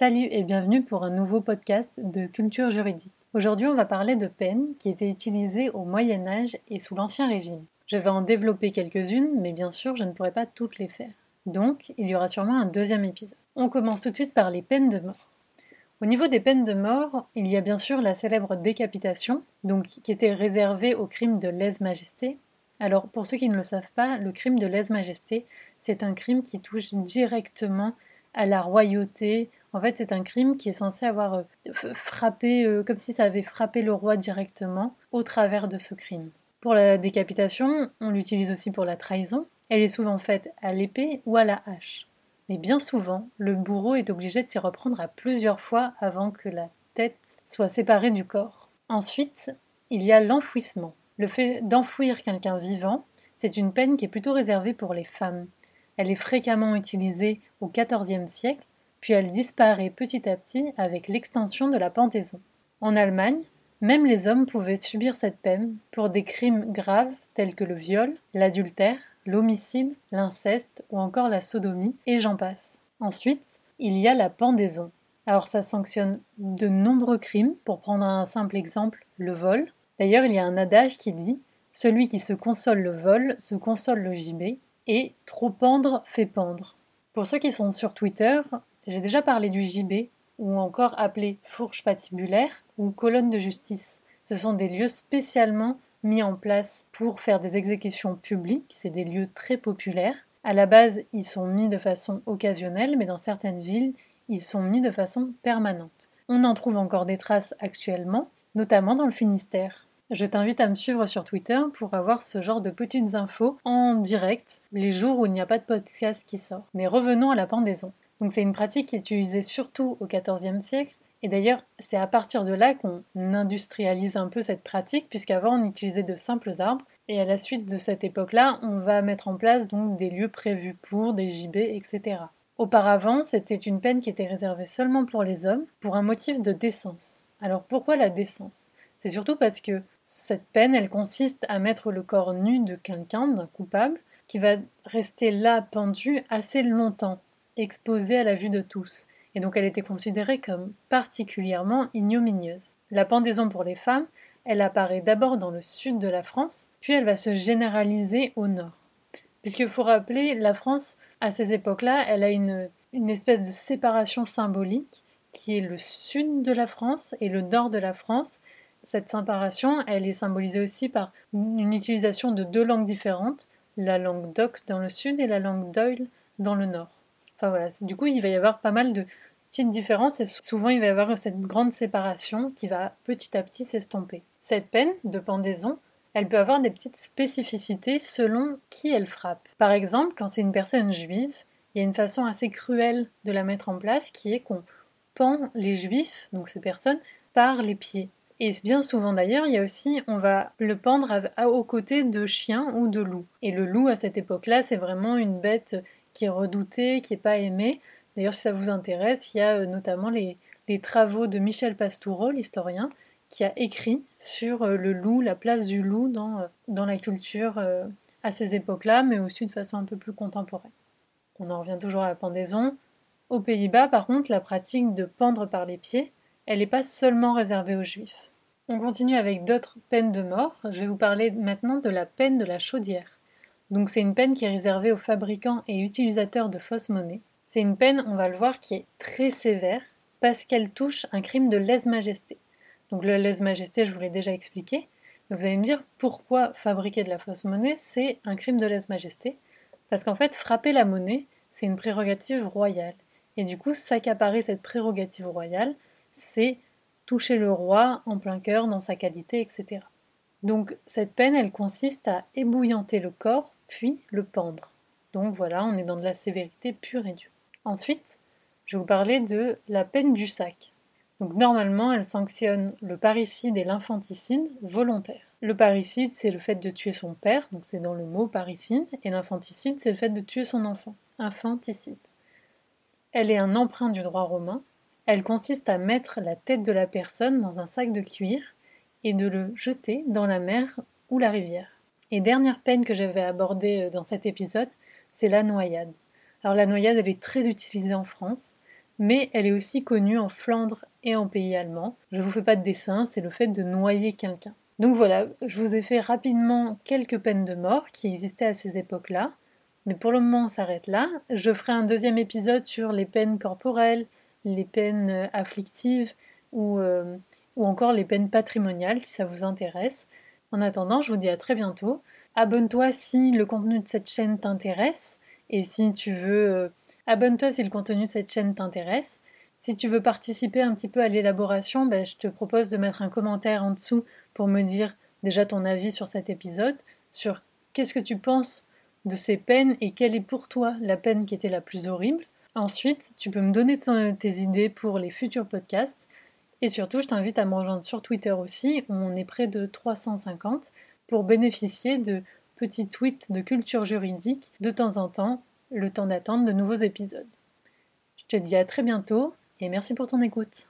Salut et bienvenue pour un nouveau podcast de culture juridique. Aujourd'hui, on va parler de peines qui étaient utilisées au Moyen Âge et sous l'Ancien Régime. Je vais en développer quelques-unes, mais bien sûr, je ne pourrai pas toutes les faire. Donc, il y aura sûrement un deuxième épisode. On commence tout de suite par les peines de mort. Au niveau des peines de mort, il y a bien sûr la célèbre décapitation, donc qui était réservée au crime de lèse-majesté. Alors, pour ceux qui ne le savent pas, le crime de lèse-majesté, c'est un crime qui touche directement à la royauté. En fait, c'est un crime qui est censé avoir euh, frappé, euh, comme si ça avait frappé le roi directement au travers de ce crime. Pour la décapitation, on l'utilise aussi pour la trahison. Elle est souvent faite à l'épée ou à la hache. Mais bien souvent, le bourreau est obligé de s'y reprendre à plusieurs fois avant que la tête soit séparée du corps. Ensuite, il y a l'enfouissement. Le fait d'enfouir quelqu'un vivant, c'est une peine qui est plutôt réservée pour les femmes. Elle est fréquemment utilisée au XIVe siècle, puis elle disparaît petit à petit avec l'extension de la pendaison. En Allemagne, même les hommes pouvaient subir cette peine pour des crimes graves tels que le viol, l'adultère, l'homicide, l'inceste ou encore la sodomie, et j'en passe. Ensuite, il y a la pendaison. Alors ça sanctionne de nombreux crimes, pour prendre un simple exemple, le vol. D'ailleurs, il y a un adage qui dit Celui qui se console le vol se console le gibet, et trop pendre fait pendre. Pour ceux qui sont sur Twitter, j'ai déjà parlé du gibet, ou encore appelé fourche patibulaire ou colonne de justice. Ce sont des lieux spécialement mis en place pour faire des exécutions publiques, c'est des lieux très populaires. À la base, ils sont mis de façon occasionnelle, mais dans certaines villes, ils sont mis de façon permanente. On en trouve encore des traces actuellement, notamment dans le Finistère. Je t'invite à me suivre sur Twitter pour avoir ce genre de petites infos en direct les jours où il n'y a pas de podcast qui sort. Mais revenons à la pendaison. Donc c'est une pratique qui est utilisée surtout au XIVe siècle. Et d'ailleurs, c'est à partir de là qu'on industrialise un peu cette pratique, puisqu'avant on utilisait de simples arbres. Et à la suite de cette époque-là, on va mettre en place donc des lieux prévus pour, des gibets, etc. Auparavant, c'était une peine qui était réservée seulement pour les hommes, pour un motif de décence. Alors pourquoi la décence? C'est surtout parce que cette peine, elle consiste à mettre le corps nu de quelqu'un, d'un coupable, qui va rester là pendu assez longtemps, exposé à la vue de tous. Et donc elle était considérée comme particulièrement ignominieuse. La pendaison pour les femmes, elle apparaît d'abord dans le sud de la France, puis elle va se généraliser au nord. Puisqu'il faut rappeler, la France, à ces époques-là, elle a une, une espèce de séparation symbolique qui est le sud de la France et le nord de la France, cette séparation, elle est symbolisée aussi par une utilisation de deux langues différentes, la langue d'Oc dans le sud et la langue d'Oil dans le nord. Du coup il va y avoir pas mal de petites différences et souvent il va y avoir cette grande séparation qui va petit à petit s'estomper. Cette peine de pendaison, elle peut avoir des petites spécificités selon qui elle frappe. Par exemple, quand c'est une personne juive, il y a une façon assez cruelle de la mettre en place qui est qu'on pend les juifs, donc ces personnes, par les pieds. Et bien souvent d'ailleurs, il y a aussi, on va le pendre aux côtés de chiens ou de loups. Et le loup à cette époque-là, c'est vraiment une bête qui est redoutée, qui n'est pas aimée. D'ailleurs, si ça vous intéresse, il y a euh, notamment les, travaux de Michel Pastoureau, l'historien, qui a écrit sur euh, le loup, la place du loup dans, euh, dans la culture à ces époques-là, mais aussi de façon un peu plus contemporaine. On en revient toujours à la pendaison. Aux Pays-Bas, par contre, la pratique de pendre par les pieds, elle n'est pas seulement réservée aux juifs. On continue avec d'autres peines de mort. Je vais vous parler maintenant de la peine de la chaudière. Donc c'est une peine qui est réservée aux fabricants et utilisateurs de fausses monnaies. C'est une peine, on va le voir, qui est très sévère parce qu'elle touche un crime de lèse-majesté. Donc le lèse-majesté, je vous l'ai déjà expliqué. Mais vous allez me dire pourquoi fabriquer de la fausse monnaie, c'est un crime de lèse-majesté. Parce qu'en fait, frapper la monnaie, c'est une prérogative royale. Et du coup, s'accaparer cette prérogative royale, c'est toucher le roi en plein cœur dans sa qualité, etc. Donc cette peine, elle consiste à ébouillanter le corps, puis le pendre. Donc voilà, on est dans de la sévérité pure et dure. Ensuite, je vais vous parler de la peine du sac. Donc normalement, elle sanctionne le parricide et l'infanticide volontaire. Le parricide, c'est le fait de tuer son père, donc c'est dans le mot parricide, et l'infanticide, c'est le fait de tuer son enfant, infanticide. Elle est un emprunt du droit romain, elle consiste à mettre la tête de la personne dans un sac de cuir et de le jeter dans la mer ou la rivière. Et dernière peine que j'avais abordée euh, dans cet épisode, c'est la noyade. Alors la noyade, elle est très utilisée en France, mais elle est aussi connue en Flandre et en pays allemand. Je vous fais pas de dessin, c'est le fait de noyer quelqu'un. Donc voilà, je vous ai fait rapidement quelques peines de mort qui existaient à ces époques-là. Mais pour le moment, on s'arrête là. Je ferai un deuxième épisode sur les peines corporelles, les peines euh, afflictives ou, euh, ou encore les peines patrimoniales si ça vous intéresse. En attendant, je vous dis à très bientôt. Abonne-toi si le contenu de cette chaîne t'intéresse et si tu veux... Euh, abonne-toi si le contenu de cette chaîne t'intéresse. Si tu veux participer un petit peu à l'élaboration, ben, je te propose de mettre un commentaire en dessous pour me dire déjà ton avis sur cet épisode, sur qu'est-ce que tu penses de ces peines et quelle est pour toi la peine qui était la plus horrible. Ensuite, tu peux me donner tes idées pour les futurs podcasts. Et surtout, je t'invite à me rejoindre sur Twitter aussi, où on est près de 350, pour bénéficier de petits tweets de culture juridique de temps en temps, le temps d'attendre de nouveaux épisodes. Je te dis à très bientôt et merci pour ton écoute.